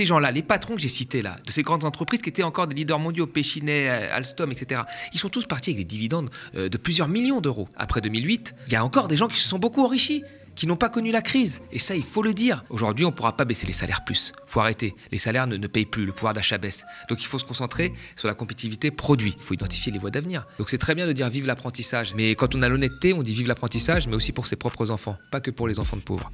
ces gens-là, les patrons que j'ai cités là, de ces grandes entreprises qui étaient encore des leaders mondiaux, Péchinet, Alstom, etc., ils sont tous partis avec des dividendes de plusieurs millions d'euros. Après 2008, il y a encore des gens qui se sont beaucoup enrichis qui n'ont pas connu la crise. Et ça, il faut le dire. Aujourd'hui, on ne pourra pas baisser les salaires plus. Il faut arrêter. Les salaires ne, ne payent plus, le pouvoir d'achat baisse. Donc il faut se concentrer sur la compétitivité produit. Il faut identifier les voies d'avenir. Donc c'est très bien de dire vive l'apprentissage. Mais quand on a l'honnêteté, on dit vive l'apprentissage, mais aussi pour ses propres enfants, pas que pour les enfants de pauvres.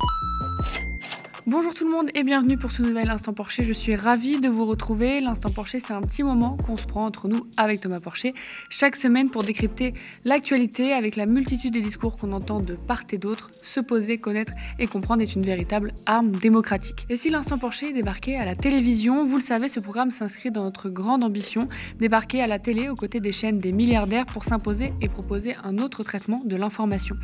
Bonjour tout le monde et bienvenue pour ce nouvel Instant Porcher. Je suis ravie de vous retrouver. L'Instant Porcher, c'est un petit moment qu'on se prend entre nous avec Thomas Porcher chaque semaine pour décrypter l'actualité avec la multitude des discours qu'on entend de part et d'autre. Se poser, connaître et comprendre est une véritable arme démocratique. Et si l'Instant Porcher est débarqué à la télévision, vous le savez, ce programme s'inscrit dans notre grande ambition, débarquer à la télé aux côtés des chaînes des milliardaires pour s'imposer et proposer un autre traitement de l'information.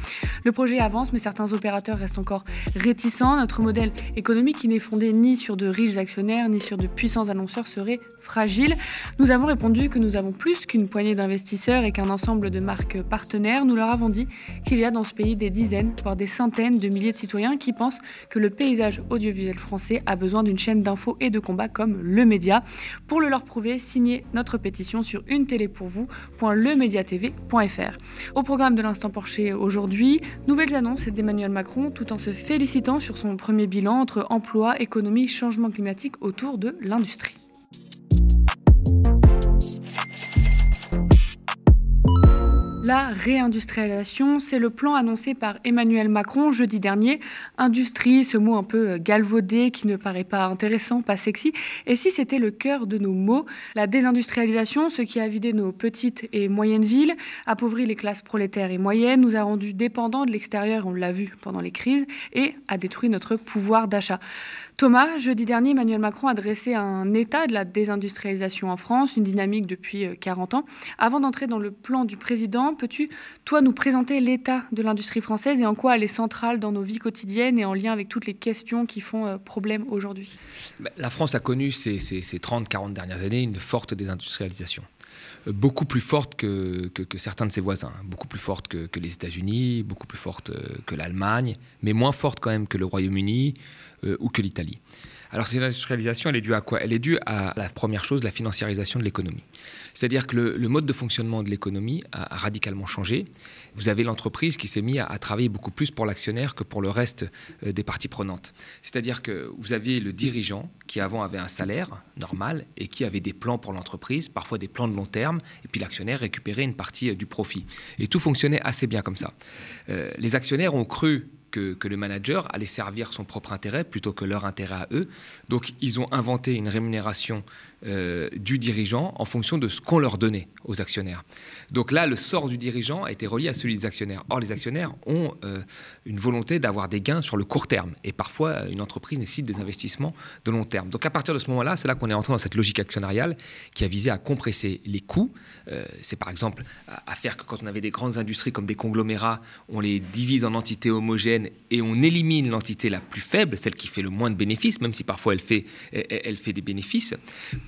Le projet avance, mais certains opérateurs restent encore réticents. Notre modèle économique qui n'est fondée ni sur de riches actionnaires ni sur de puissants annonceurs serait fragile. Nous avons répondu que nous avons plus qu'une poignée d'investisseurs et qu'un ensemble de marques partenaires. Nous leur avons dit qu'il y a dans ce pays des dizaines, voire des centaines de milliers de citoyens qui pensent que le paysage audiovisuel français a besoin d'une chaîne d'infos et de combat comme le média. Pour le leur prouver, signez notre pétition sur une télé pour vous.lemediatv.fr. Au programme de l'instant Porcher aujourd'hui, nouvelles annonces d'Emmanuel Macron tout en se félicitant sur son premier bilan entre emploi, économie, changement climatique autour de l'industrie. La réindustrialisation, c'est le plan annoncé par Emmanuel Macron jeudi dernier. Industrie, ce mot un peu galvaudé qui ne paraît pas intéressant, pas sexy. Et si c'était le cœur de nos mots, la désindustrialisation, ce qui a vidé nos petites et moyennes villes, appauvri les classes prolétaires et moyennes, nous a rendus dépendants de l'extérieur, on l'a vu pendant les crises, et a détruit notre pouvoir d'achat. Thomas, jeudi dernier, Emmanuel Macron a dressé un état de la désindustrialisation en France, une dynamique depuis 40 euh, ans. Avant d'entrer dans le plan du président, peux-tu, toi, nous présenter l'état de l'industrie française et en quoi elle est centrale dans nos vies quotidiennes et en lien avec toutes les questions qui font euh, problème aujourd'hui? Bah, La France a connu ces, ces 30-40 dernières années une forte désindustrialisation beaucoup plus forte que, certains de ses voisins, beaucoup plus forte que, les États-Unis, beaucoup plus forte que l'Allemagne, mais moins forte quand même que le Royaume-Uni, euh, ou que l'Italie. Alors cette industrialisation, elle est due à quoi? Elle est due à la première chose, la financiarisation de l'économie. C'est-à-dire que le, mode de fonctionnement de l'économie a, radicalement changé. Vous avez l'entreprise qui s'est mise à, travailler beaucoup plus pour l'actionnaire que pour le reste euh, des parties prenantes. C'est-à-dire que vous aviez le dirigeant qui avant avait un salaire normal et qui avait des plans pour l'entreprise, parfois des plans de long terme, et puis l'actionnaire récupérait une partie euh, du profit. Et tout fonctionnait assez bien comme ça. les actionnaires ont cru que, le manager allait servir son propre intérêt plutôt que leur intérêt à eux. Donc ils ont inventé une rémunération euh, du dirigeant en fonction de ce qu'on leur donnait aux actionnaires. Donc là, le sort du dirigeant a été relié à celui des actionnaires. Or, les actionnaires ont euh, une volonté d'avoir des gains sur le court terme. Et parfois, une entreprise nécessite des investissements de long terme. Donc à partir de ce moment-là, c'est là, qu'on est entré dans cette logique actionnariale qui a visé à compresser les coûts. Euh, c'est par exemple à, faire que quand on avait des grandes industries comme des conglomérats, on les divise en entités homogènes et on élimine l'entité la plus faible, celle qui fait le moins de bénéfices, même si parfois elle fait des bénéfices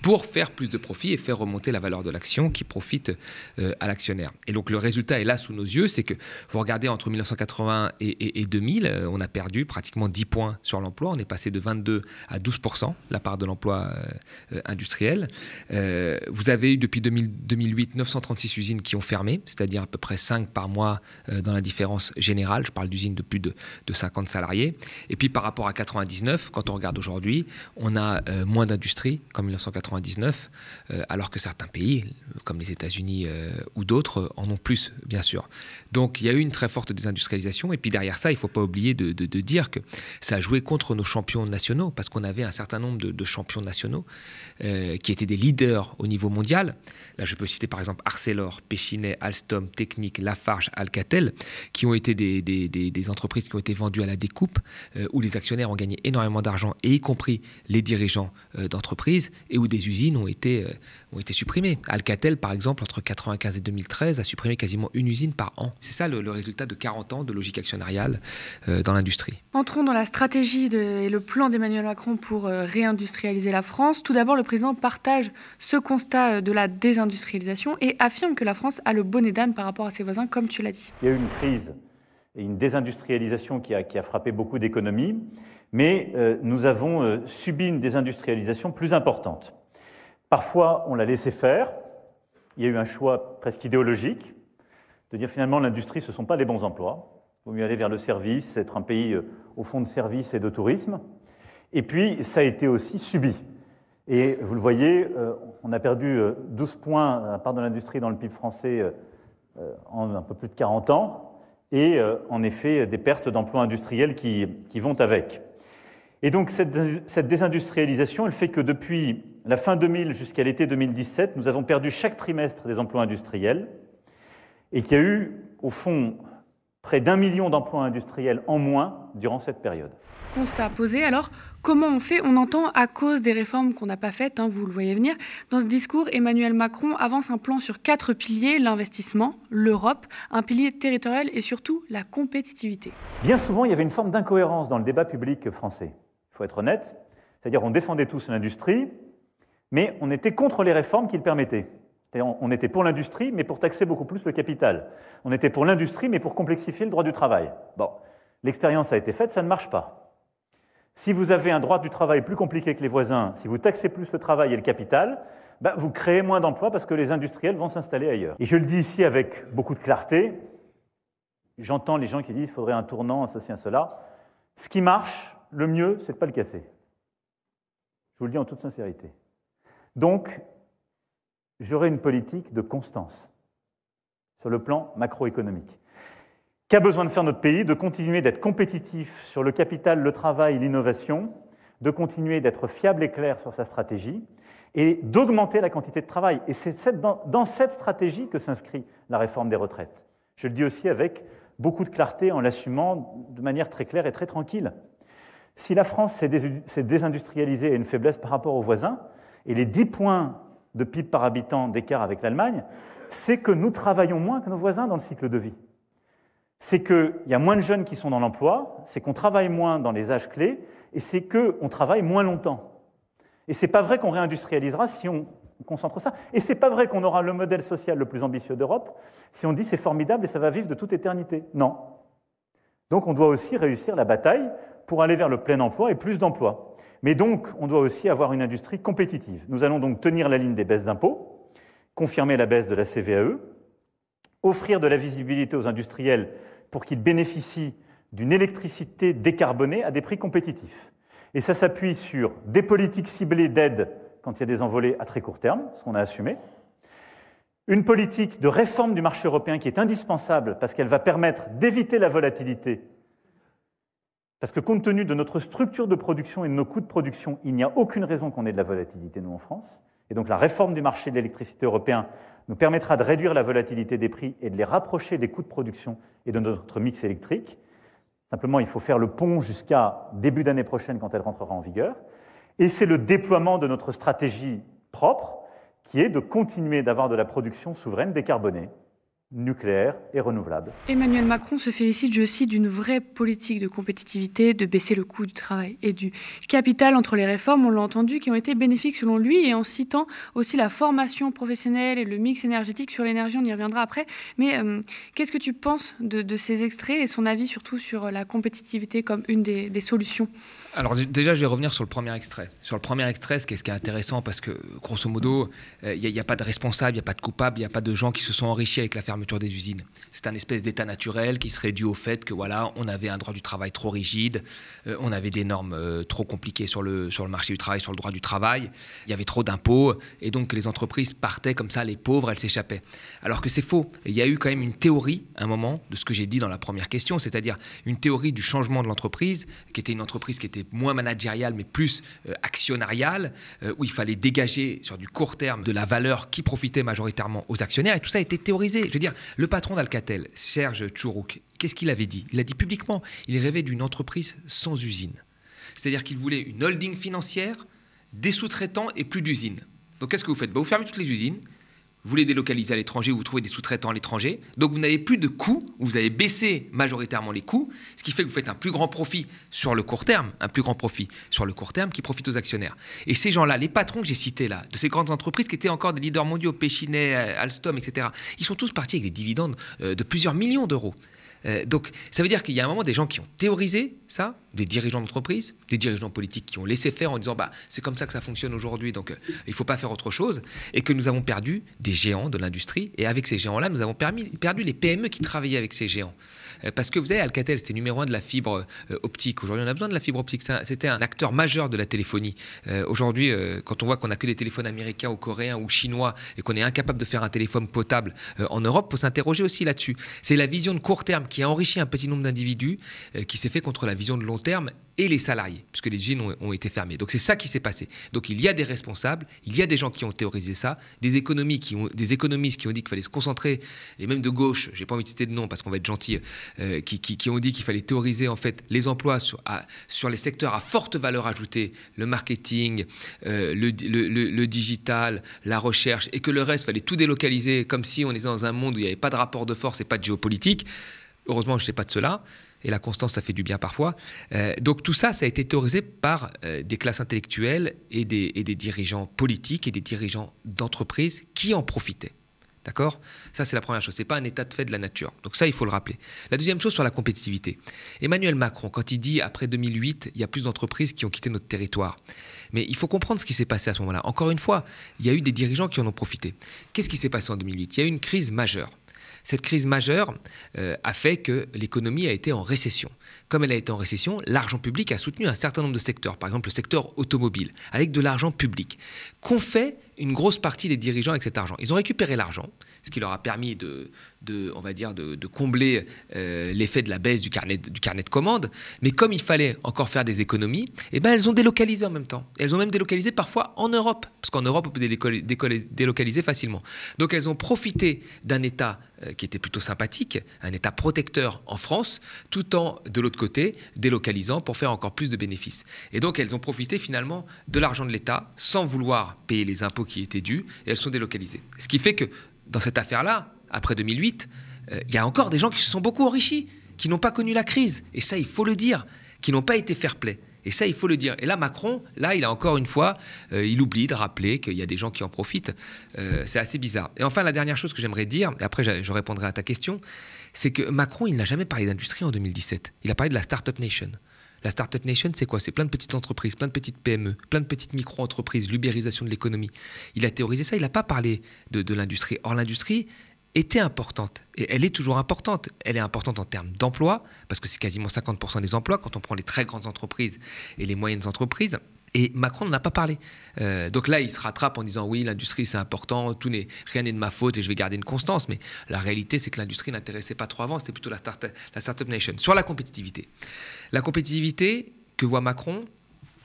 pour faire plus de profit et faire remonter la valeur de l'action qui profite euh, à l'actionnaire. Et donc le résultat est là sous nos yeux, c'est que vous regardez entre 1980 et, 2000, euh, on a perdu pratiquement 10 points sur l'emploi, on est passé de 22 à 12% la part de l'emploi euh, industriel. vous avez eu depuis 2008 936 usines qui ont fermé, c'est-à-dire à peu près 5 par mois dans la différence générale. Je parle d'usines de plus de, de 50 salariés. Et puis par rapport à 99, quand on regarde aujourd'hui, on a moins d'industrie qu'en 1980 euh, alors que certains pays, comme les États-Unis euh, ou d'autres, en ont plus, bien sûr. Donc il y a eu une très forte désindustrialisation. Et puis derrière ça, il ne faut pas oublier de, dire que ça a joué contre nos champions nationaux, parce qu'on avait un certain nombre de, champions nationaux euh, qui étaient des leaders au niveau mondial. Là, je peux citer par exemple Arcelor, Péchinet, Alstom, Technique, Lafarge, Alcatel, qui ont été des, des, entreprises qui ont été vendues à la découpe, où les actionnaires ont gagné énormément d'argent, et y compris les dirigeants d'entreprise, et où des usines ont été, euh, ont été supprimées. Alcatel, par exemple, entre 1995 et 2013, a supprimé quasiment une usine par an. C'est ça le, résultat de 40 ans de logique actionnariale euh, dans l'industrie. Entrons dans la stratégie et le plan d'Emmanuel Macron pour euh, réindustrialiser la France. Tout d'abord, le président partage ce constat de la désindustrialisation et affirme que la France a le bonnet d'âne par rapport à ses voisins, comme tu l'as dit. Il y a eu une crise et une désindustrialisation qui a, qui a frappé beaucoup d'économies. mais euh, nous avons euh, subi une désindustrialisation plus importante. Parfois, on l'a laissé faire. Il y a eu un choix presque idéologique de dire finalement l'industrie, ce ne sont pas les bons emplois. Il vaut mieux aller vers le service, être un pays euh, au fond de service et de tourisme. Et puis, ça a été aussi subi. Et vous le voyez, on a perdu 12 points à part de l'industrie dans le PIB français en un peu plus de 40 ans, et en effet des pertes d'emplois industriels qui vont avec. Et donc cette, désindustrialisation, elle fait que depuis la fin 2000 jusqu'à l'été 2017, nous avons perdu chaque trimestre des emplois industriels et qu'il y a eu, au fond, près d'un million d'emplois industriels en moins durant cette période. Constat posé, alors comment on fait? On entend à cause des réformes qu'on n'a pas faites, hein, vous le voyez venir. Dans ce discours, Emmanuel Macron avance un plan sur quatre piliers, l'investissement, l'Europe, un pilier territorial et surtout la compétitivité. Bien souvent, il y avait une forme d'incohérence dans le débat public français il faut être honnête. C'est-à-dire on défendait tous l'industrie, mais on était contre les réformes qui le permettaient. On était pour l'industrie, mais pour taxer beaucoup plus le capital. On était pour l'industrie, mais pour complexifier le droit du travail. Bon, l'expérience a été faite, ça ne marche pas. Si vous avez un droit du travail plus compliqué que les voisins, si vous taxez plus le travail et le capital, bah, vous créez moins d'emplois parce que les industriels vont s'installer ailleurs. Et je le dis ici avec beaucoup de clarté. J'entends les gens qui disent qu'il faudrait un tournant, ceci, cela. Ce qui marche, le mieux, c'est de ne pas le casser. Je vous le dis en toute sincérité. Donc, j'aurai une politique de constance sur le plan macroéconomique. Qu'a besoin de faire notre pays De continuer d'être compétitif sur le capital, le travail, l'innovation, de continuer d'être fiable et clair sur sa stratégie, et d'augmenter la quantité de travail? Et c'est dans cette stratégie que s'inscrit la réforme des retraites. Je le dis aussi avec beaucoup de clarté en l'assumant de manière très claire et très tranquille. Si la France s'est désindustrialisée et une faiblesse par rapport aux voisins, et les 10 points de PIB par habitant d'écart avec l'Allemagne, c'est que nous travaillons moins que nos voisins dans le cycle de vie. C'est qu'il y a moins de jeunes qui sont dans l'emploi, c'est qu'on travaille moins dans les âges clés, et c'est qu'on travaille moins longtemps. Et ce n'est pas vrai qu'on réindustrialisera si on concentre ça. Et ce n'est pas vrai qu'on aura le modèle social le plus ambitieux d'Europe si on dit c'est formidable et ça va vivre de toute éternité. Non. Donc on doit aussi réussir la bataille pour aller vers le plein emploi et plus d'emplois. Mais donc, on doit aussi avoir une industrie compétitive. Nous allons donc tenir la ligne des baisses d'impôts, confirmer la baisse de la CVAE, offrir de la visibilité aux industriels pour qu'ils bénéficient d'une électricité décarbonée à des prix compétitifs. Et ça s'appuie sur des politiques ciblées d'aide quand il y a des envolées à très court terme, ce qu'on a assumé, une politique de réforme du marché européen qui est indispensable parce qu'elle va permettre d'éviter la volatilité parce que compte tenu de notre structure de production et de nos coûts de production, il n'y a aucune raison qu'on ait de la volatilité, nous, en France. Et donc la réforme du marché de l'électricité européen nous permettra de réduire la volatilité des prix et de les rapprocher des coûts de production et de notre mix électrique. Simplement, il faut faire le pont jusqu'à début d'année prochaine quand elle rentrera en vigueur. Et c'est le déploiement de notre stratégie propre qui est de continuer d'avoir de la production souveraine décarbonée nucléaire et renouvelable. Emmanuel Macron se félicite, je cite, d'une vraie politique de compétitivité, de baisser le coût du travail et du capital entre les réformes, on l'a entendu, qui ont été bénéfiques selon lui, et en citant aussi la formation professionnelle et le mix énergétique sur l'énergie, on y reviendra après. Mais euh, qu'est-ce que tu penses de, ces extraits et son avis surtout sur la compétitivité comme une des solutions? Alors déjà, je vais revenir sur le premier extrait. Sur le premier extrait, ce qui est, intéressant, parce que grosso modo, il euh, n'y a, pas de responsable, il n'y a pas de coupable, il n'y a pas de gens qui se sont enrichis avec la fermeture des usines. C'est un espèce d'état naturel qui serait dû au fait que voilà, on avait un droit du travail trop rigide, euh, on avait des normes euh, trop compliquées sur le, sur le marché du travail, sur le droit du travail, il y avait trop d'impôts, et donc les entreprises partaient comme ça, les pauvres, elles s'échappaient. Alors que c'est faux. Il y a eu quand même une théorie, un moment, de ce que j'ai dit dans la première question, c'est-à-dire une théorie du changement de l'entreprise, qui était une entreprise qui était moins managériale, mais plus euh, actionnariale, où il fallait dégager sur du court terme de la valeur qui profitait majoritairement aux actionnaires. Et tout ça a été théorisé. Je veux dire, le patron d'Alcatel, Serge Tchourouk, qu'est-ce qu'il avait dit? Il a dit publiquement, il rêvait d'une entreprise sans usine. C'est-à-dire qu'il voulait une holding financière, des sous-traitants et plus d'usines. Donc qu'est-ce que vous faites? Bah, Vous fermez toutes les usines, vous voulez délocaliser à l'étranger, vous trouvez des sous-traitants à l'étranger. Donc vous n'avez plus de coûts, vous avez baissé majoritairement les coûts, ce qui fait que vous faites un plus grand profit sur le court terme, un plus grand profit sur le court terme qui profite aux actionnaires. Et ces gens-là, les patrons que j'ai cités là, de ces grandes entreprises qui étaient encore des leaders mondiaux, Péchinet, Alstom, etc., ils sont tous partis avec des dividendes euh, de plusieurs millions d'euros. Euh, donc, ça veut dire qu'il y a un moment des gens qui ont théorisé ça, des dirigeants d'entreprise, des dirigeants politiques qui ont laissé faire en disant bah, c'est comme ça que ça fonctionne aujourd'hui, donc euh, il ne faut pas faire autre chose, et que nous avons perdu des géants de l'industrie. Et avec ces géants-là, nous avons perdu les PME qui travaillaient avec ces géants. Euh, parce que vous savez, Alcatel, c'était numéro un de la fibre euh, optique. Aujourd'hui, on a besoin de la fibre optique. C'était un, acteur majeur de la téléphonie. Euh, aujourd'hui, quand on voit qu'on n'a que des téléphones américains ou coréens ou chinois et qu'on est incapable de faire un téléphone potable en Europe, faut s'interroger aussi là-dessus. C'est la vision de court terme qui a enrichi un petit nombre d'individus qui s'est fait contre la vision de long terme et les salariés, puisque les usines ont, été fermées. Donc c'est ça qui s'est passé. Donc il y a des responsables, il y a des gens qui ont théorisé ça, des, économies qui ont, économistes qui ont dit qu'il fallait se concentrer, et même de gauche, j'ai pas envie de citer de nom parce qu'on va être gentil, euh, qui, ont dit qu'il fallait théoriser en fait les emplois sur, les secteurs à forte valeur ajoutée, le marketing, euh, le, le, le, digital, la recherche, et que le reste fallait tout délocaliser comme si on était dans un monde où il n'y avait pas de rapport de force et pas de géopolitique. Heureusement, je ne sais pas de cela et la constance, ça fait du bien parfois. Euh, donc tout ça, ça a été théorisé par euh, des classes intellectuelles et des, dirigeants politiques et des dirigeants d'entreprises qui en profitaient. D'accord? Ça, c'est la première chose. Ce n'est pas un état de fait de la nature. Donc ça, il faut le rappeler. La deuxième chose sur la compétitivité. Emmanuel Macron, quand il dit après 2008, il y a plus d'entreprises qui ont quitté notre territoire. Mais il faut comprendre ce qui s'est passé à ce moment-là. Encore une fois, il y a eu des dirigeants qui en ont profité. Qu'est-ce qui s'est passé en 2008 Il y a eu une crise majeure. Cette crise majeure euh, a fait que l'économie a été en récession. Comme elle a été en récession, l'argent public a soutenu un certain nombre de secteurs, par exemple le secteur automobile, avec de l'argent public. Qu'ont fait une grosse partie des dirigeants avec cet argent Ils ont récupéré l'argent, ce qui leur a permis de, on va dire, de, combler euh, l'effet de la baisse du carnet, du carnet de commandes. Mais comme il fallait encore faire des économies, eh ben, elles ont délocalisé en même temps. Elles ont même délocalisé parfois en Europe, parce qu'en Europe, on peut délocaliser facilement. Donc elles ont profité d'un État euh, qui était plutôt sympathique, un État protecteur en France, tout en, de l'autre côté, délocalisant pour faire encore plus de bénéfices. Et donc elles ont profité finalement de l'argent de l'État sans vouloir payer les impôts qui étaient dus, et elles sont délocalisées. Ce qui fait que dans cette affaire-là, après 2008, euh, il y a encore des gens qui se sont beaucoup enrichis, qui n'ont pas connu la crise. Et ça, il faut le dire, qui n'ont pas été fair-play. Et ça, il faut le dire. Et là, Macron, là, il a encore une fois, euh, il oublie de rappeler qu'il y a des gens qui en profitent. Euh, c'est assez bizarre. Et enfin, la dernière chose que j'aimerais dire, et après je, répondrai à ta question, c'est que Macron, il n'a jamais parlé d'industrie en 2017. Il a parlé de la Startup Nation. La Startup Nation, c'est quoi? C'est plein de petites entreprises, plein de petites PME, plein de petites micro-entreprises, l'ubérisation de l'économie. Il a théorisé ça, il n'a pas parlé de, l'industrie. Or, l'industrie, était importante. Et elle est toujours importante. Elle est importante en termes d'emploi, parce que c'est quasiment 50% des emplois quand on prend les très grandes entreprises et les moyennes entreprises. Et Macron n'en a pas parlé. Euh, donc là, il se rattrape en disant oui, l'industrie c'est important, tout n'est rien n'est de ma faute et je vais garder une constance. Mais la réalité, c'est que l'industrie n'intéressait pas trop avant. C'était plutôt la start la startup nation. Sur la compétitivité, la compétitivité que voit Macron,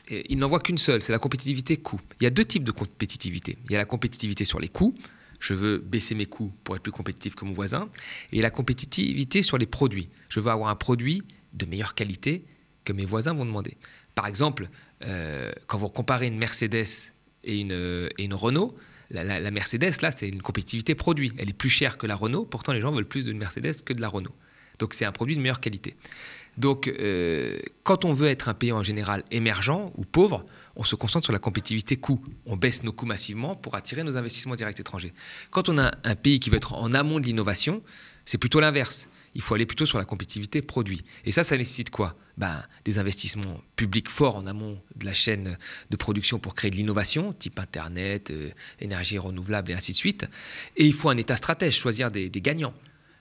il n'en voit qu'une seule, c'est la compétitivité coût. Il y a deux types de compétitivité. Il y a la compétitivité sur les coûts je veux baisser mes coûts pour être plus compétitif que mon voisin, et la compétitivité sur les produits. Je veux avoir un produit de meilleure qualité que mes voisins vont demander. Par exemple, euh, quand vous comparez une Mercedes et une, Renault, la, Mercedes, là, c'est une compétitivité produit. Elle est plus chère que la Renault, pourtant les gens veulent plus d'une Mercedes que de la Renault. Donc c'est un produit de meilleure qualité. Donc euh, quand on veut être un pays en général émergent ou pauvre, on se concentre sur la compétitivité coût. On baisse nos coûts massivement pour attirer nos investissements directs étrangers. Quand on a un pays qui veut être en amont de l'innovation, c'est plutôt l'inverse. Il faut aller plutôt sur la compétitivité produit. Et ça, ça nécessite quoi? Ben, Des investissements publics forts en amont de la chaîne de production pour créer de l'innovation, type Internet, euh, énergie renouvelable et ainsi de suite. Et il faut un État stratège, choisir des gagnants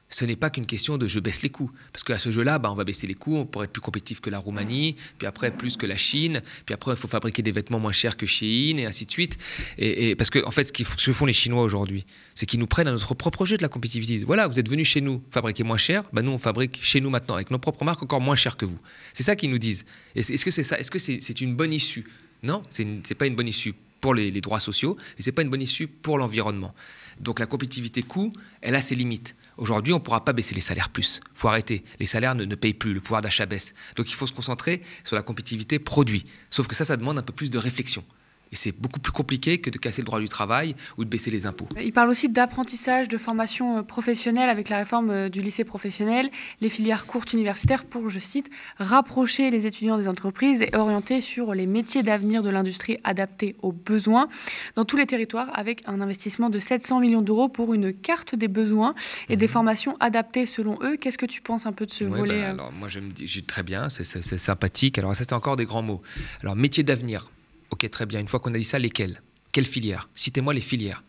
ce n'est pas qu'une question de je baisse les coûts. Parce qu'à ce jeu-là, bah, on va baisser les coûts, on pourrait être plus compétitif que la Roumanie, puis après plus que la Chine, puis après il faut fabriquer des vêtements moins chers que Chine, et ainsi de suite. Et, parce que en fait, ce que font les Chinois aujourd'hui, c'est qu'ils nous prennent à notre propre jeu de la compétitivité. Voilà, vous êtes venus chez nous fabriquer moins cher, bah, nous on fabrique chez nous maintenant avec nos propres marques encore moins cher que vous. C'est ça qu'ils nous disent. Est-ce que c'est ça Est-ce que c'est une bonne issue? Non, ce n'est pas une bonne issue pour les, les droits sociaux, et c'est pas une bonne issue pour l'environnement. Donc la compétitivité coût, elle a ses limites. Aujourd'hui, on ne pourra pas baisser les salaires plus. Il faut arrêter. Les salaires ne, payent plus, le pouvoir d'achat baisse. Donc il faut se concentrer sur la compétitivité produit. Sauf que ça, ça demande un peu plus de réflexion. Et c'est beaucoup plus compliqué que de casser le droit du travail ou de baisser les impôts. Il parle aussi d'apprentissage, de formation euh, professionnelle avec la réforme euh, du lycée professionnel, les filières courtes universitaires pour, je cite, rapprocher les étudiants des entreprises et orienter sur les métiers d'avenir de l'industrie adaptés aux besoins dans tous les territoires avec un investissement de 700 millions d'euros pour une carte des besoins et des mhm. formations adaptées selon eux. Qu'est-ce que tu penses un peu de ce volet bah, euh alors, Moi, je me dis très bien, c'est sympathique. Alors ça, c'est encore des grands mots. Alors, métier d'avenir. Ok, très bien. Une fois qu'on a dit ça, lesquels Quelles filières? Citez-moi les filières.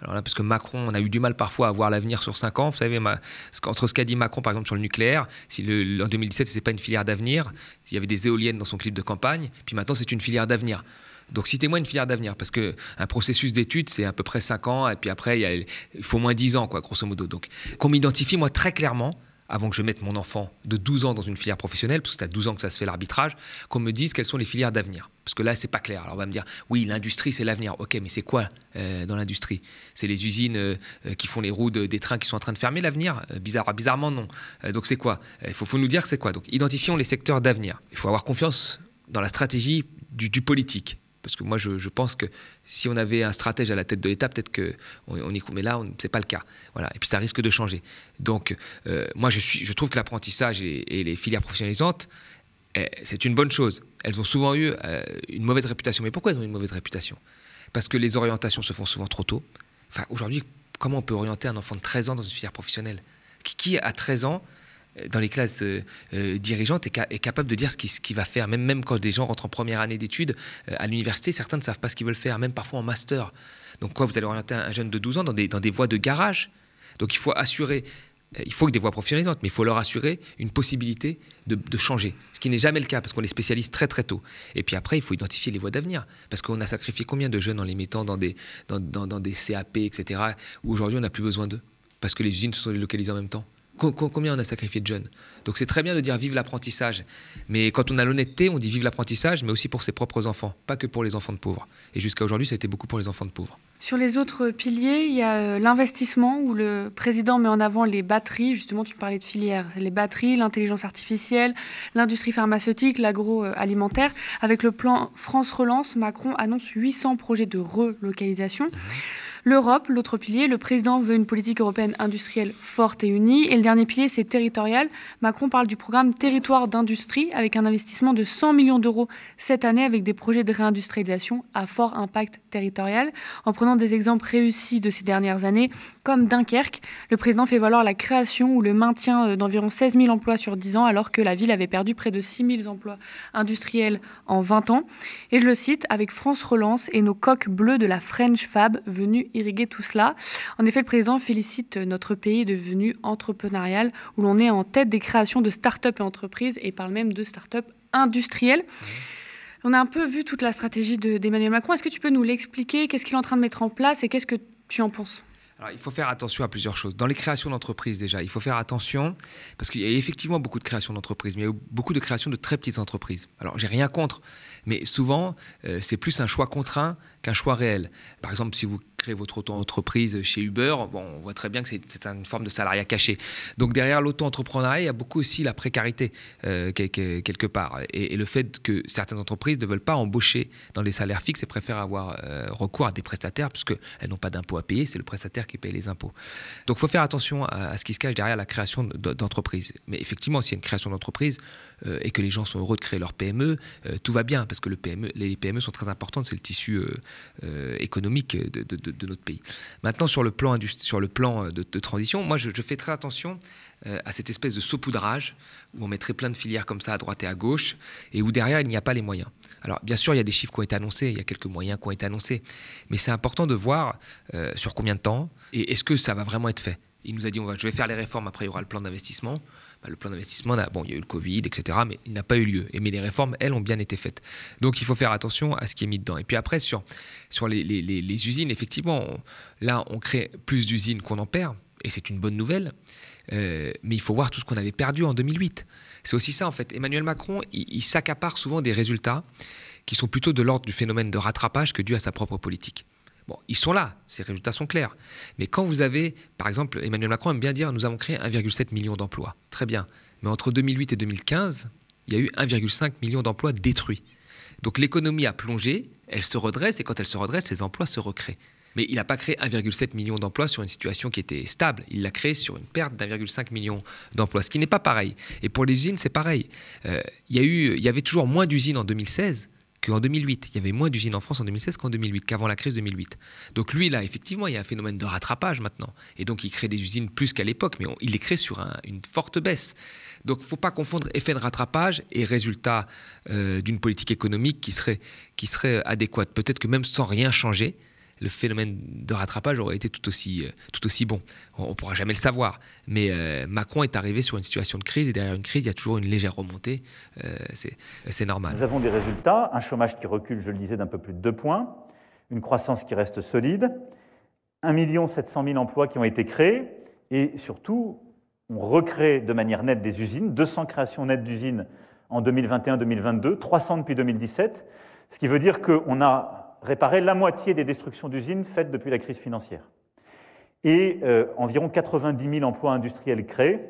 Alors là, parce que Macron, on a eu du mal parfois à voir l'avenir sur 5 ans. Vous savez, entre ce qu'a dit Macron, par exemple, sur le nucléaire, si le, en 2017, ce n'était pas une filière d'avenir, il y avait des éoliennes dans son clip de campagne, puis maintenant, c'est une filière d'avenir. Donc citez-moi une filière d'avenir, parce qu'un processus d'études, c'est à peu près 5 ans, et puis après, il, faut moins 10 ans, quoi, grosso modo. Donc qu'on m'identifie, moi, très clairement, avant que je mette mon enfant de 12 ans dans une filière professionnelle, parce que c'est à 12 ans que ça se fait l'arbitrage, qu'on me dise quelles sont les filières d'avenir. Parce que là, c'est pas clair. Alors on va me dire, oui, l'industrie, c'est l'avenir. Ok, mais c'est quoi euh, dans l'industrie? C'est les usines euh, euh, qui font les roues des trains qui sont en train de fermer l'avenir? Bizarre, Bizarrement, non. donc c'est quoi? Il faut, nous dire c'est quoi. Donc identifions les secteurs d'avenir. Il faut avoir confiance dans la stratégie du politique. Parce que moi, je, pense que si on avait un stratège à la tête de l'État, peut-être qu'on on y mais là, ce n'est pas le cas. Voilà. Et puis ça risque de changer. Donc, euh, moi, je, trouve que l'apprentissage et, les filières professionnalisantes, eh, c'est une bonne chose. Elles ont souvent eu euh, une mauvaise réputation. Mais pourquoi elles ont une mauvaise réputation? Parce que les orientations se font souvent trop tôt. Aujourd'hui, comment on peut orienter un enfant de 13 ans dans une filière professionnelle? Qui, qui, à 13 ans, dans les classes euh, euh, dirigeantes est, capable de dire ce qu'il va faire. Même, même quand des gens rentrent en première année d'études euh, à l'université, certains ne savent pas ce qu'ils veulent faire, même parfois en master. Donc quoi, vous allez orienter un, jeune de 12 ans dans des, dans des voies de garage. Donc il faut assurer, il faut que des voies professionnalisantes, mais il faut leur assurer une possibilité de, changer, ce qui n'est jamais le cas parce qu'on les spécialise très très tôt. Et puis après, il faut identifier les voies d'avenir, parce qu'on a sacrifié combien de jeunes en les mettant dans des, dans, dans des CAP, etc., où aujourd'hui on n'a plus besoin d'eux, parce que les usines se sont délocalisées en même temps. Combien on a sacrifié de jeunes Donc c'est très bien de dire vive l'apprentissage. Mais quand on a l'honnêteté, on dit vive l'apprentissage, mais aussi pour ses propres enfants, pas que pour les enfants de pauvres. Et jusqu'à aujourd'hui, ça a été beaucoup pour les enfants de pauvres. Sur les autres piliers, il y a euh, l'investissement où le président met en avant les batteries. Justement, tu parlais de filières. Les batteries, l'intelligence artificielle, l'industrie pharmaceutique, l'agroalimentaire. Avec le plan France Relance, Macron annonce 800 projets de relocalisation. Mmh. L'Europe, l'autre pilier, le président veut une politique européenne industrielle forte et unie. Et le dernier pilier, c'est territorial. Macron parle du programme Territoire d'industrie avec un investissement de 100 millions d'euros cette année avec des projets de réindustrialisation à fort impact territorial. En prenant des exemples réussis de ces dernières années, comme Dunkerque, le président fait valoir la création ou le maintien euh, d'environ 16 000 emplois sur 10 ans alors que la ville avait perdu près de 6 000 emplois industriels en 20 ans. Et je le cite, avec France Relance et nos coques bleues de la French Fab venus irriguer tout cela. En effet, le président félicite notre pays devenu entrepreneurial, où l'on est en tête des créations de start-up et entreprises, et parle même de start-up industrielles. On a un peu vu toute la stratégie d'Emmanuel Macron. Est-ce que tu peux nous l'expliquer? Qu'est-ce qu'il est en train de mettre en place et qu'est-ce que tu en penses? Alors, il faut faire attention à plusieurs choses. Dans les créations d'entreprises, déjà, il faut faire attention parce qu'il y a effectivement beaucoup de créations d'entreprises, mais beaucoup de créations de très petites entreprises. Alors, j'ai rien contre, mais souvent, euh, c'est plus un choix contraint qu'un choix réel. Par exemple, si vous votre auto-entreprise chez Uber, bon, on voit très bien que c'est une forme de salariat caché. Donc derrière l'auto-entrepreneuriat, il y a beaucoup aussi la précarité euh, quelque part. Et, le fait que certaines entreprises ne veulent pas embaucher dans des salaires fixes et préfèrent avoir euh, recours à des prestataires puisqu'elles n'ont pas d'impôts à payer, c'est le prestataire qui paye les impôts. Donc il faut faire attention à, ce qui se cache derrière la création d'entreprises. Mais effectivement, s'il y a une création d'entreprise euh, et que les gens sont heureux de créer leur PME, tout va bien parce que PME, les PME sont très importantes, c'est le tissu économique de, notre pays. Maintenant, sur le plan, sur le plan euh, de, transition, moi, je, fais très attention euh, à cette espèce de saupoudrage où on mettrait plein de filières comme ça à droite et à gauche et où derrière, il n'y a pas les moyens. Alors, bien sûr, il y a des chiffres qui ont été annoncés, il y a quelques moyens qui ont été annoncés, mais c'est important de voir euh, sur combien de temps et est-ce que ça va vraiment être fait? Il nous a dit, on va, je vais faire les réformes, après il y aura le plan d'investissement. Bah, le plan d'investissement, bon, il y a eu le Covid, etc., mais il n'a pas eu lieu. Et, mais les réformes, elles, ont bien été faites. Donc il faut faire attention à ce qui est mis dedans. Et puis après, sur, sur les, les, usines, effectivement, là, on crée plus d'usines qu'on en perd, et c'est une bonne nouvelle. Euh, mais il faut voir tout ce qu'on avait perdu en 2008. C'est aussi ça, en fait. Emmanuel Macron, il s'accapare souvent des résultats qui sont plutôt de l'ordre du phénomène de rattrapage que dû à sa propre politique. Bon, ils sont là, ces résultats sont clairs. Mais quand vous avez, par exemple, Emmanuel Macron aime bien dire nous avons créé 1,7 million d'emplois. Très bien. Mais entre 2008 et 2015, il y a eu 1,5 million d'emplois détruits. Donc l'économie a plongé, Elle se redresse et quand elle se redresse, les emplois se recréent. Mais il n'a pas créé 1,7 million d'emplois sur une situation qui était stable. Il l'a créé sur une perte d'1,5 million d'emplois, ce qui n'est pas pareil. Et pour les usines, c'est pareil. Euh, il, y avait toujours moins d'usines en 2016 qu'en 2008. Il y avait moins d'usines en France en 2016 qu'en 2008, qu'avant la crise 2008. Donc lui, là, effectivement, il y a un phénomène de rattrapage maintenant. Et donc il crée des usines plus qu'à l'époque, mais il les crée sur une forte baisse. Donc il ne faut pas confondre effet de rattrapage et résultat euh, d'une politique économique qui serait, qui serait adéquate. Peut-être que même sans rien changer, le phénomène de rattrapage aurait été tout aussi, euh, tout aussi bon. On ne pourra jamais le savoir. Mais euh, Macron est arrivé sur une situation de crise et derrière une crise, il y a toujours une légère remontée. Euh, c'est normal. Nous avons des résultats, un chômage qui recule, je le disais, d'un peu plus de 2 points, une croissance qui reste solide, 1 700 000 emplois qui ont été créés et surtout, on recrée de manière nette des usines, 200 créations nettes d'usines en 2021-2022, 300 depuis 2017, ce qui veut dire qu'on a réparer la moitié des destructions d'usines faites depuis la crise financière. Et euh, environ 90 000 emplois industriels créés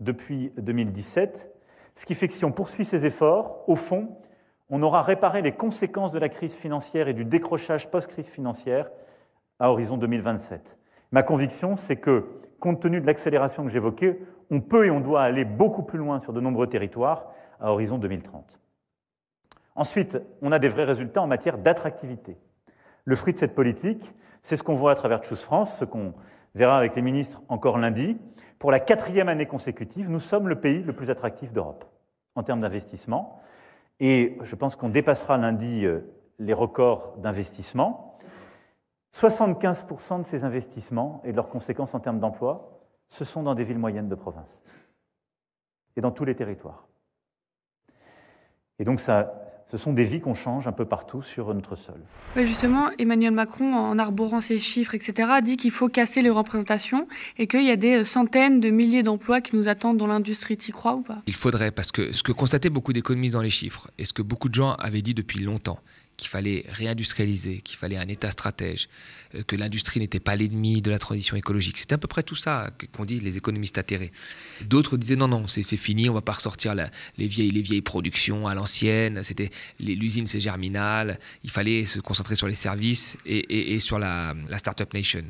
depuis 2017, ce qui fait que si on poursuit ces efforts, au fond, on aura réparé les conséquences de la crise financière et du décrochage post-crise financière à horizon 2027. Ma conviction, c'est que, compte tenu de l'accélération que j'évoquais, on peut et on doit aller beaucoup plus loin sur de nombreux territoires à horizon 2030. Ensuite, on a des vrais résultats en matière d'attractivité. Le fruit de cette politique, c'est ce qu'on voit à travers Choose France, ce qu'on verra avec les ministres encore lundi. Pour la quatrième année consécutive, nous sommes le pays le plus attractif d'Europe en termes d'investissement. Et je pense qu'on dépassera lundi euh, les records d'investissement. 75% de ces investissements et de leurs conséquences en termes d'emploi, ce sont dans des villes moyennes de province et dans tous les territoires. Et donc ça, ce sont des vies qu'on change un peu partout sur notre sol. justement, Emmanuel Macron, en arborant ces chiffres, etc., dit qu'il faut casser les représentations et qu'il y a des centaines de milliers d'emplois qui nous attendent dans l'industrie. y crois ou pas? Il faudrait, parce que ce que constataient beaucoup d'économistes dans les chiffres, et ce que beaucoup de gens avaient dit depuis longtemps, qu'il fallait réindustrialiser, qu'il fallait un État stratège, euh, que l'industrie n'était pas l'ennemi de la transition écologique. C'était à peu près tout ça qu'ont dit les économistes atterrés. D'autres disaient non, non, c'est fini, on ne va pas ressortir les, vieilles, les vieilles productions à l'ancienne, c'était l'usine c'est germinal, il fallait se concentrer sur les services et, sur la, Startup Nation.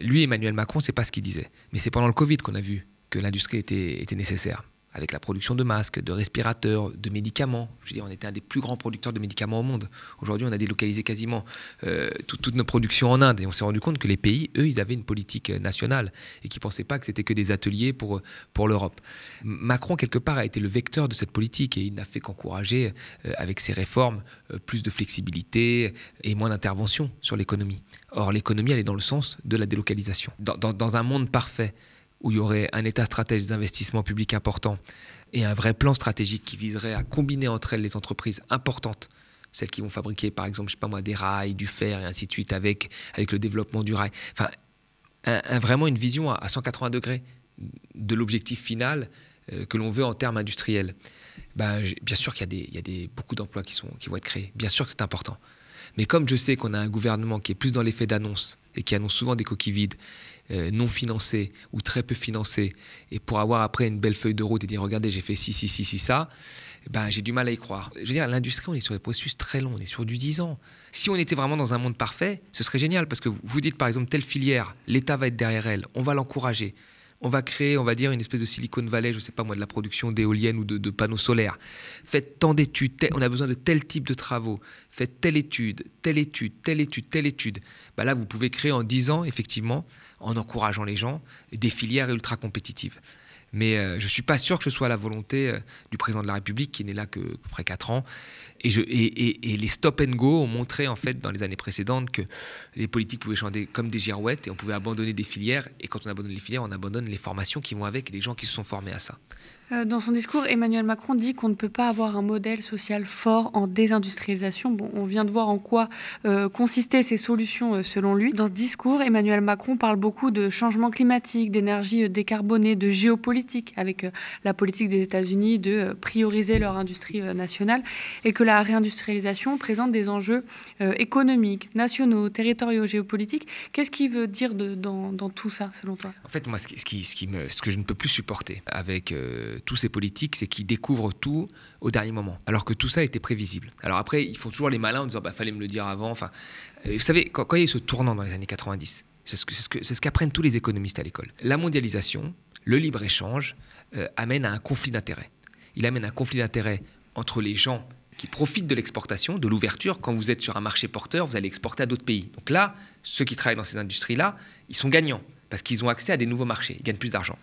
Lui, Emmanuel Macron, c'est pas ce qu'il disait. Mais c'est pendant le Covid qu'on a vu que l'industrie était nécessaire avec la production de masques, de respirateurs, de médicaments. Je veux dire, on était un des plus grands producteurs de médicaments au monde. Aujourd'hui, on a délocalisé quasiment euh, toutes nos productions en Inde et on s'est rendu compte que les pays, eux, ils avaient une politique euh, nationale et qu'ils ne pensaient pas que c'était que des ateliers pour, pour l'Europe. Macron, quelque part, a été le vecteur de cette politique et il n'a fait qu'encourager, euh, avec ses réformes, plus de flexibilité et moins d'intervention sur l'économie. Or, l'économie, elle est dans le sens de la délocalisation. dans un monde parfait, où il y aurait un état stratège d'investissement public important et un vrai plan stratégique qui viserait à combiner entre elles les entreprises importantes, celles qui vont fabriquer par exemple, je sais pas moi, des rails, du fer et ainsi de suite avec, avec le développement du rail. Enfin, vraiment une vision à, 180 degrés de l'objectif final euh, que l'on veut en termes industriels. Ben, bien sûr qu'il y a, des, y a des, beaucoup d'emplois qui, qui vont être créés. Bien sûr que c'est important. Mais comme je sais qu'on a un gouvernement qui est plus dans l'effet d'annonce et qui annonce souvent des coquilles vides euh, non financés ou très peu financés, et pour avoir après une belle feuille de route et dire regardez, j'ai fait ci, ci, ci, ci, ça, ben, j'ai du mal à y croire. Je veux dire, l'industrie, on est sur des processus très longs, on est sur du 10 ans. Si on était vraiment dans un monde parfait, ce serait génial, parce que vous dites par exemple telle filière, l'État va être derrière elle, on va l'encourager on va créer, on va dire, une espèce de Silicon Valley, je ne sais pas moi, de la production d'éoliennes ou de, panneaux solaires. Faites tant d'études, on a besoin de tel type de travaux. Faites telle étude, telle étude, telle étude, telle étude. Bah là, vous pouvez créer en 10 ans, effectivement, en encourageant les gens, des filières ultra compétitives. Mais euh, je ne suis pas sûr que ce soit la volonté euh, du président de la République, qui n'est là que près 4 ans. Et, et, les stop and go ont montré, en fait, dans les années précédentes, que les politiques pouvaient changer comme des girouettes et on pouvait abandonner des filières. Et quand on abandonne les filières, on abandonne les formations qui vont avec et les gens qui se sont formés à ça. Euh, dans son discours, Emmanuel Macron dit qu'on ne peut pas avoir un modèle social fort en désindustrialisation. Bon, on vient de voir en quoi euh, consistaient ces solutions euh, selon lui. Dans ce discours, Emmanuel Macron parle beaucoup de changement climatique, d'énergie décarbonée, de géopolitique, avec la politique des États-Unis de prioriser leur industrie nationale, et que la réindustrialisation présente des enjeux économiques, nationaux, territoriaux, géopolitiques. Qu'est-ce qu'il veut dire dans, tout ça, selon toi? En fait, moi, ce que je ne peux plus supporter avec tous ces politiques, c'est qu'ils découvrent tout au dernier moment, alors que tout ça était prévisible. Alors après, ils font toujours les malins en disant, bah fallait me le dire avant. Enfin, vous savez, quand, il y a eu ce tournant dans les années 90, c'est ce qu'apprennent tous les économistes à l'école. La mondialisation, le libre-échange, amène à un conflit d'intérêts. Il amène un conflit d'intérêts entre les gens qui profitent de l'exportation, de l'ouverture. Quand vous êtes sur un marché porteur, vous allez exporter à d'autres pays. Donc là, ceux qui travaillent dans ces industries-là, ils sont gagnants parce qu'ils ont accès à des nouveaux marchés, ils gagnent plus d'argent.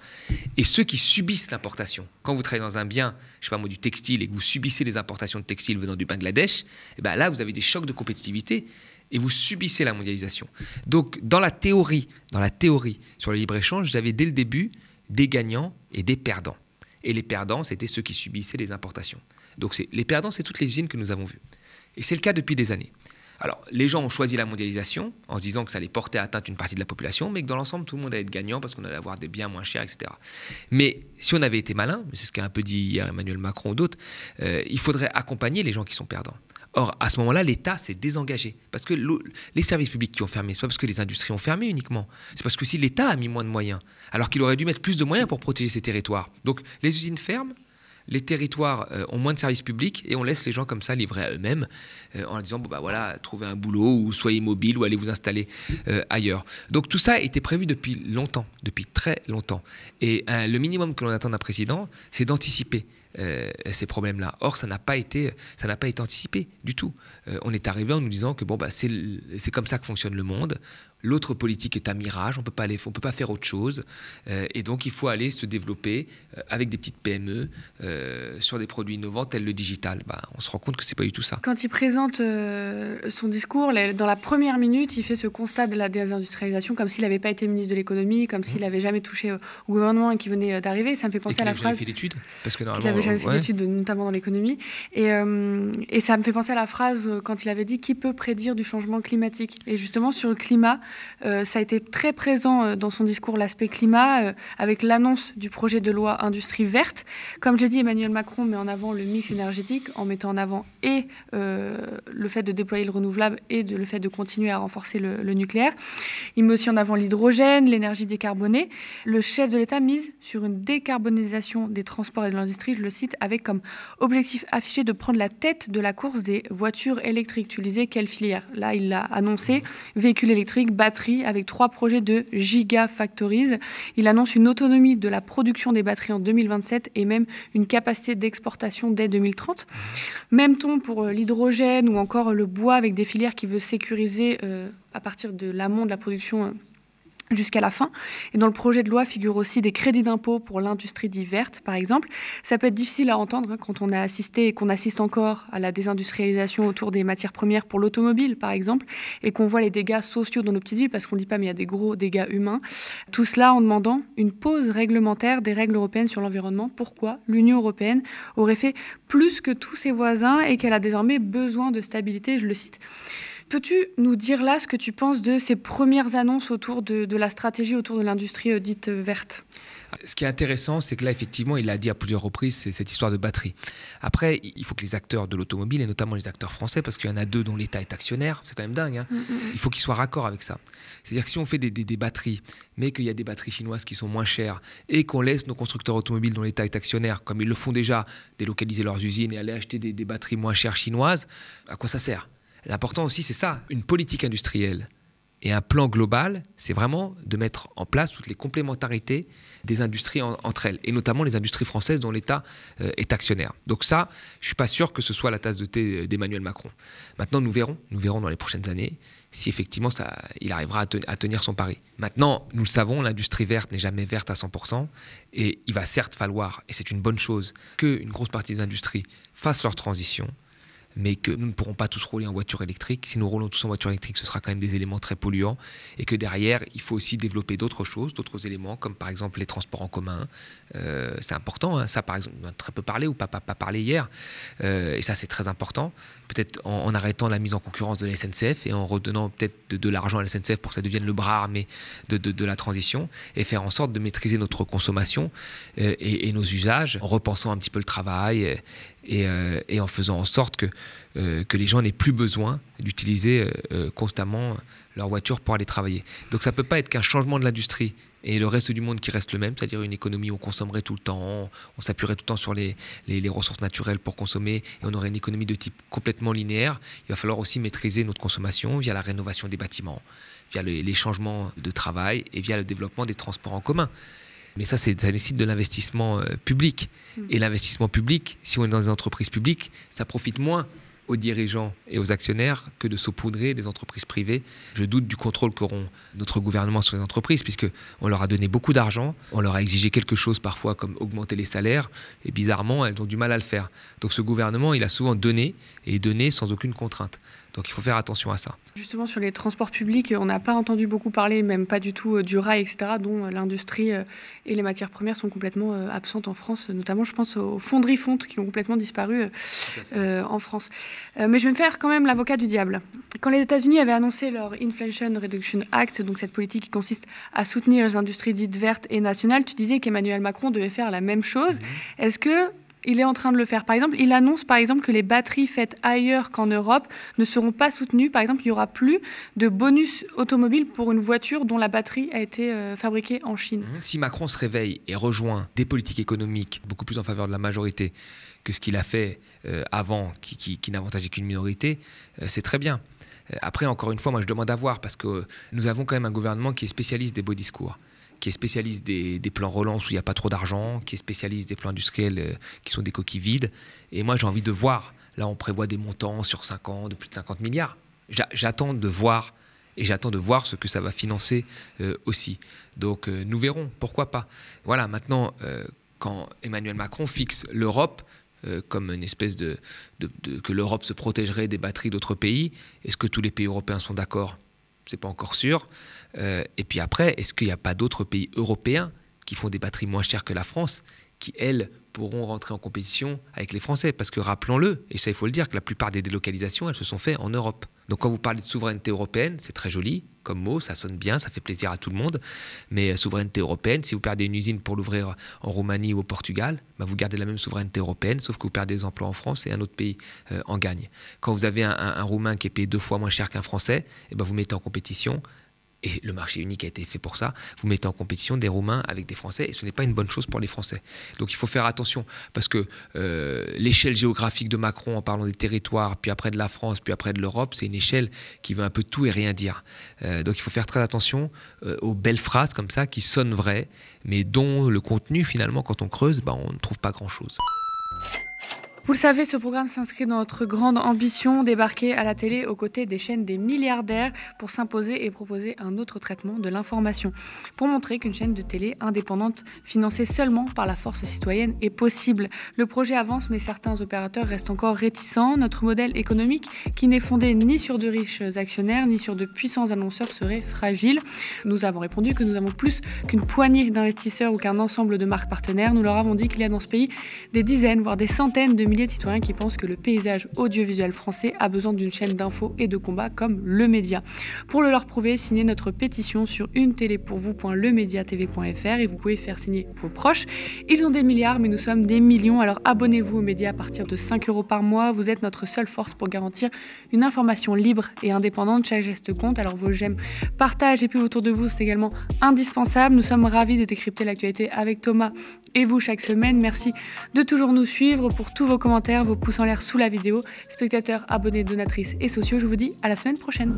Et ceux qui subissent l'importation, quand vous travaillez dans un bien, je sais pas moi, du textile, et que vous subissez les importations de textile venant du Bangladesh, eh ben là, vous avez des chocs de compétitivité et vous subissez la mondialisation. Donc, dans la théorie, dans la théorie sur le libre-échange, vous avez dès le début des gagnants et des perdants. Et les perdants, c'était ceux qui subissaient les importations. Donc les perdants, c'est toutes les usines que nous avons vues. Et c'est le cas depuis des années. Alors, les gens ont choisi la mondialisation en se disant que ça allait porter atteinte une partie de la population, mais que dans l'ensemble, tout le monde allait être gagnant parce qu'on allait avoir des biens moins chers, etc. Mais si on avait été malin, c'est ce qu'a un peu dit hier Emmanuel Macron ou d'autres, euh, il faudrait accompagner les gens qui sont perdants. Or, à ce moment-là, l'État s'est désengagé. Parce que les services publics qui ont fermé, ce n'est pas parce que les industries ont fermé uniquement. C'est parce que si l'État a mis moins de moyens, alors qu'il aurait dû mettre plus de moyens pour protéger ces territoires. Donc, les usines ferment, les territoires euh, ont moins de services publics et on laisse les gens comme ça livrés à eux-mêmes euh, en leur disant bon bah voilà trouvez un boulot ou soyez mobile ou allez vous installer euh, ailleurs. Donc tout ça été prévu depuis longtemps, depuis très longtemps. Et le minimum que l'on attend d'un président, c'est d'anticiper. ces problèmes-là. Or, ça n'a pas été, ça n'a pas été anticipé du tout. on est arrivé en nous disant que bon, bah, c'est comme ça que fonctionne le monde. L'autre politique est un mirage, on on peut pas faire autre chose, euh, et donc il faut aller se développer euh, avec des petites PME euh, sur des produits innovants tels le digital. Bah, on se rend compte que c'est pas du tout ça. Quand il présente son discours, dans la première minute, il fait ce constat de la désindustrialisation comme s'il n'avait pas été ministre de l'économie, comme s'il n'avait jamais touché au gouvernement et qu'il venait d'arriver. Ça me fait penser à la phrase. Il fait d'études, parce que normalement. Il n'avait jamais fait d'études, notamment dans l'économie, et, et ça me fait penser à la phrase quand il avait dit qui peut prédire du changement climatique? Et justement sur le climat. Euh, ça a été très présent euh, dans son discours l'aspect climat, euh, avec l'annonce du projet de loi industrie verte. Comme j'ai dit, Emmanuel Macron met en avant le mix énergétique en mettant en avant et le fait de déployer le renouvelable et le fait de continuer à renforcer le, nucléaire. Il met aussi en avant l'hydrogène, l'énergie décarbonée. Le chef de l'État mise sur une décarbonisation des transports et de l'industrie, je le cite, avec comme objectif affiché de prendre la tête de la course des voitures électriques. Tu disais quelle filière? Là, il l'a annoncé, véhicules électriques, batteries, avec trois projets de gigafactories. Il annonce une autonomie de la production des batteries en 2027 et même une capacité d'exportation dès 2030. Même ton pour euh, l'hydrogène ou encore le bois avec des filières qui veut sécuriser euh, à partir de l'amont de la production euh, jusqu'à la fin. Et dans le projet de loi figurent aussi des crédits d'impôt pour l'industrie diverte, par exemple. Ça peut être difficile à entendre hein, quand on a assisté et qu'on assiste encore à la désindustrialisation autour des matières premières pour l'automobile, par exemple, et qu'on voit les dégâts sociaux dans nos petites villes, parce qu'on ne dit pas, mais il y a des gros dégâts humains. Tout cela en demandant une pause réglementaire des règles européennes sur l'environnement. Pourquoi l'Union européenne aurait fait plus que tous ses voisins et qu'elle a désormais besoin de stabilité, je le cite. Peux-tu nous dire là ce que tu penses de ces premières annonces autour de, la stratégie autour de l'industrie euh, dite euh, verte? Ce qui est intéressant, c'est que là, effectivement, il a dit à plusieurs reprises, c'est cette histoire de batterie. Après, il faut que les acteurs de l'automobile, et notamment les acteurs français, parce qu'il y en a deux dont l'État est actionnaire, c'est quand même dingue, hein, mm, mm, mm. il faut qu'ils soient raccord avec ça. C'est-à-dire que si on fait des, batteries, mais qu'il y a des batteries chinoises qui sont moins chères, et qu'on laisse nos constructeurs automobiles dont l'État est actionnaire, comme ils le font déjà, délocaliser leurs usines et aller acheter des batteries moins chères chinoises, à quoi ça sert? L'important aussi, c'est ça, une politique industrielle et un plan global, c'est vraiment de mettre en place toutes les complémentarités des industries entre elles, et notamment les industries françaises dont l'État euh, est actionnaire. Donc ça, je ne suis pas sûr que ce soit la tasse de thé euh, d'Emmanuel Macron. Maintenant, nous verrons, nous verrons dans les prochaines années si effectivement ça, il arrivera à, tenir son pari. Maintenant, nous le savons, l'industrie verte n'est jamais verte à 100%, et il va certes falloir, et c'est une bonne chose, qu'une grosse partie des industries fassent leur transition, mais que nous ne pourrons pas tous rouler en voiture électrique. Si nous roulons tous en voiture électrique, ce sera quand même des éléments très polluants, et que derrière, il faut aussi développer d'autres choses, d'autres éléments, comme par exemple les transports en commun. Euh, c'est important, hein. ça par exemple, on a très peu parlé ou pas, pas, parlé hier, euh, et ça c'est très important. Peut-être en, arrêtant la mise en concurrence de la SNCF et en redonnant peut-être de, l'argent à la SNCF pour que ça devienne le bras armé de, de, la transition, et faire en sorte de maîtriser notre consommation euh, et, et, nos usages, en repensant un petit peu le travail et, en faisant en sorte que, que les gens n'aient plus besoin d'utiliser constamment leur voiture pour aller travailler. Donc ça ne peut pas être qu'un changement de l'industrie et le reste du monde qui reste le même, c'est-à-dire une économie où on consommerait tout le temps, on s'appuierait tout le temps sur les, les, ressources naturelles pour consommer, et on aurait une économie de type complètement linéaire. Il va falloir aussi maîtriser notre consommation via la rénovation des bâtiments, via les changements de travail et via le développement des transports en commun. Mais ça, ça nécessite de l'investissement euh, public. Mmh. Et l'investissement public, si on est dans des entreprises publiques, ça profite moins aux dirigeants et aux actionnaires que de saupoudrer des entreprises privées. Je doute du contrôle qu'auront notre gouvernement sur les entreprises, puisqu'on leur a donné beaucoup d'argent, on leur a exigé quelque chose parfois comme augmenter les salaires, et bizarrement, elles ont du mal à le faire. Donc ce gouvernement, il a souvent donné, et donné sans aucune contrainte. Donc il faut faire attention à ça. Justement, sur les transports publics, on n'a pas entendu beaucoup parler, même pas du tout, euh, du rail, etc., dont euh, l'industrie euh, et les matières premières sont complètement absentes en France, notamment, je pense, aux fonderies fontes qui ont complètement disparu en France. mais je vais me faire quand même l'avocat du diable. Quand les États-Unis avaient annoncé leur Inflation Reduction Act, donc cette politique qui consiste à soutenir les industries dites vertes et nationales, tu disais qu'Emmanuel Macron devait faire la même chose. Mm-hmm. Est-ce que il est en train de le faire. Par exemple, il annonce par exemple que les batteries faites ailleurs qu'en Europe ne seront pas soutenues. Par exemple, il n'y aura plus de bonus automobile pour une voiture dont la batterie a été euh, fabriquée en Chine. Mhm. Si Macron se réveille et rejoint des politiques économiques beaucoup plus en faveur de la majorité que ce qu'il a fait euh, avant, qui, n'avantageait qu'une minorité, euh, c'est très bien. Après, encore une fois, moi je demande à voir parce que nous avons quand même un gouvernement qui est spécialiste des beaux discours qui est spécialiste des, plans relance où il n'y a pas trop d'argent, qui est spécialiste des plans industriels euh, qui sont des coquilles vides. Et moi, j'ai envie de voir. Là, on prévoit des montants sur 5 ans de plus de 50 milliards. J'attends de voir et j'attends de voir ce que ça va financer euh, aussi. Donc, euh, nous verrons. Pourquoi pas? Voilà. Maintenant, quand Emmanuel Macron fixe l'Europe comme une espèce de, de que l'Europe se protégerait des batteries d'autres pays, est-ce que tous les pays européens sont d'accord? C'est pas encore sûr. Euh, et puis après, est-ce qu'il n'y a pas d'autres pays européens qui font des batteries moins chères que la France, qui, elles, pourront rentrer en compétition avec les Français? Parce que rappelons-le, et ça il faut le dire, que la plupart des délocalisations, elles se sont faites en Europe. Donc quand vous parlez de souveraineté européenne, c'est très joli comme mot, ça sonne bien, ça fait plaisir à tout le monde. Mais euh, souveraineté européenne, si vous perdez une usine pour l'ouvrir en Roumanie ou au Portugal, bah, vous gardez la même souveraineté européenne, sauf que vous perdez des emplois en France et un autre pays euh, en gagne. Quand vous avez un, Roumain qui est payé deux fois moins cher qu'un Français, et eh ben vous mettez en compétition et le marché unique a été fait pour ça, vous mettez en compétition des Roumains avec des Français, et ce n'est pas une bonne chose pour les Français. Donc il faut faire attention, parce que euh, l'échelle géographique de Macron, en parlant des territoires, puis après de la France, puis après de l'Europe, c'est une échelle qui veut un peu tout et rien dire. Euh, donc il faut faire très attention euh, aux belles phrases comme ça, qui sonnent vraies, mais dont le contenu, finalement, quand on creuse, ben, on ne trouve pas grand-chose. Vous le savez, ce programme s'inscrit dans notre grande ambition, débarquer à la télé aux côtés des chaînes des milliardaires pour s'imposer et proposer un autre traitement de l'information. Pour montrer qu'une chaîne de télé indépendante, financée seulement par la force citoyenne, est possible. Le projet avance, mais certains opérateurs restent encore réticents. Notre modèle économique, qui n'est fondé ni sur de riches actionnaires, ni sur de puissants annonceurs, serait fragile. Nous avons répondu que nous avons plus qu'une poignée d'investisseurs ou qu'un ensemble de marques partenaires. Nous leur avons dit qu'il y a dans ce pays des dizaines, voire des centaines de milliers de citoyens qui pensent que le paysage audiovisuel français a besoin d'une chaîne d'infos et de combat comme le média. Pour le leur prouver, signez notre pétition sur une et vous pouvez faire signer vos proches. Ils ont des milliards, mais nous sommes des millions, alors abonnez-vous aux médias à partir de 5 euros par mois. Vous êtes notre seule force pour garantir une information libre et indépendante. Chaque geste compte, alors vos j'aime, partage et puis autour de vous, c'est également indispensable. Nous sommes ravis de décrypter l'actualité avec Thomas et vous chaque semaine. Merci de toujours nous suivre pour tous vos commentaires, vos pouces en l'air sous la vidéo. Spectateurs, abonnés, donatrices et sociaux, je vous dis à la semaine prochaine.